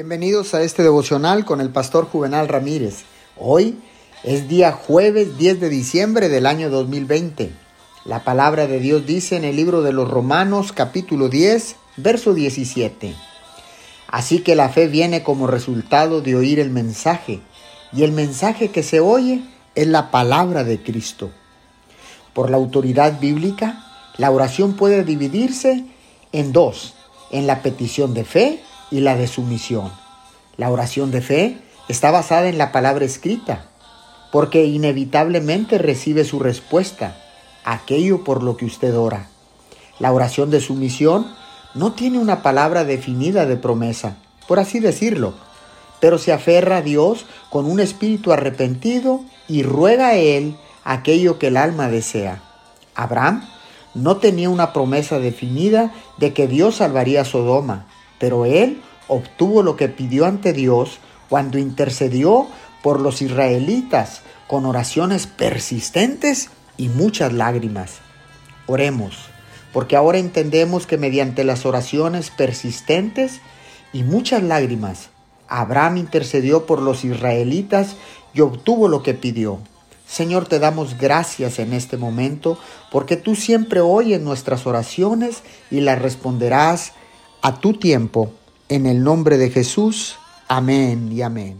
Bienvenidos a este devocional con el pastor Juvenal Ramírez. Hoy es día jueves 10 de diciembre del año 2020. La palabra de Dios dice en el libro de los Romanos capítulo 10, verso 17. Así que la fe viene como resultado de oír el mensaje, y el mensaje que se oye es la palabra de Cristo. Por la autoridad bíblica, la oración puede dividirse en dos, en la petición de fe y la de sumisión. La oración de fe está basada en la palabra escrita, porque inevitablemente recibe su respuesta, aquello por lo que usted ora. La oración de sumisión no tiene una palabra definida de promesa, por así decirlo, pero se aferra a Dios con un espíritu arrepentido y ruega a Él aquello que el alma desea. Abraham no tenía una promesa definida de que Dios salvaría a Sodoma, pero él obtuvo lo que pidió ante Dios cuando intercedió por los israelitas con oraciones persistentes y muchas lágrimas. Oremos, porque ahora entendemos que mediante las oraciones persistentes y muchas lágrimas, Abraham intercedió por los israelitas y obtuvo lo que pidió. Señor, te damos gracias en este momento porque tú siempre oyes nuestras oraciones y las responderás a tu tiempo. En el nombre de Jesús. Amén y amén.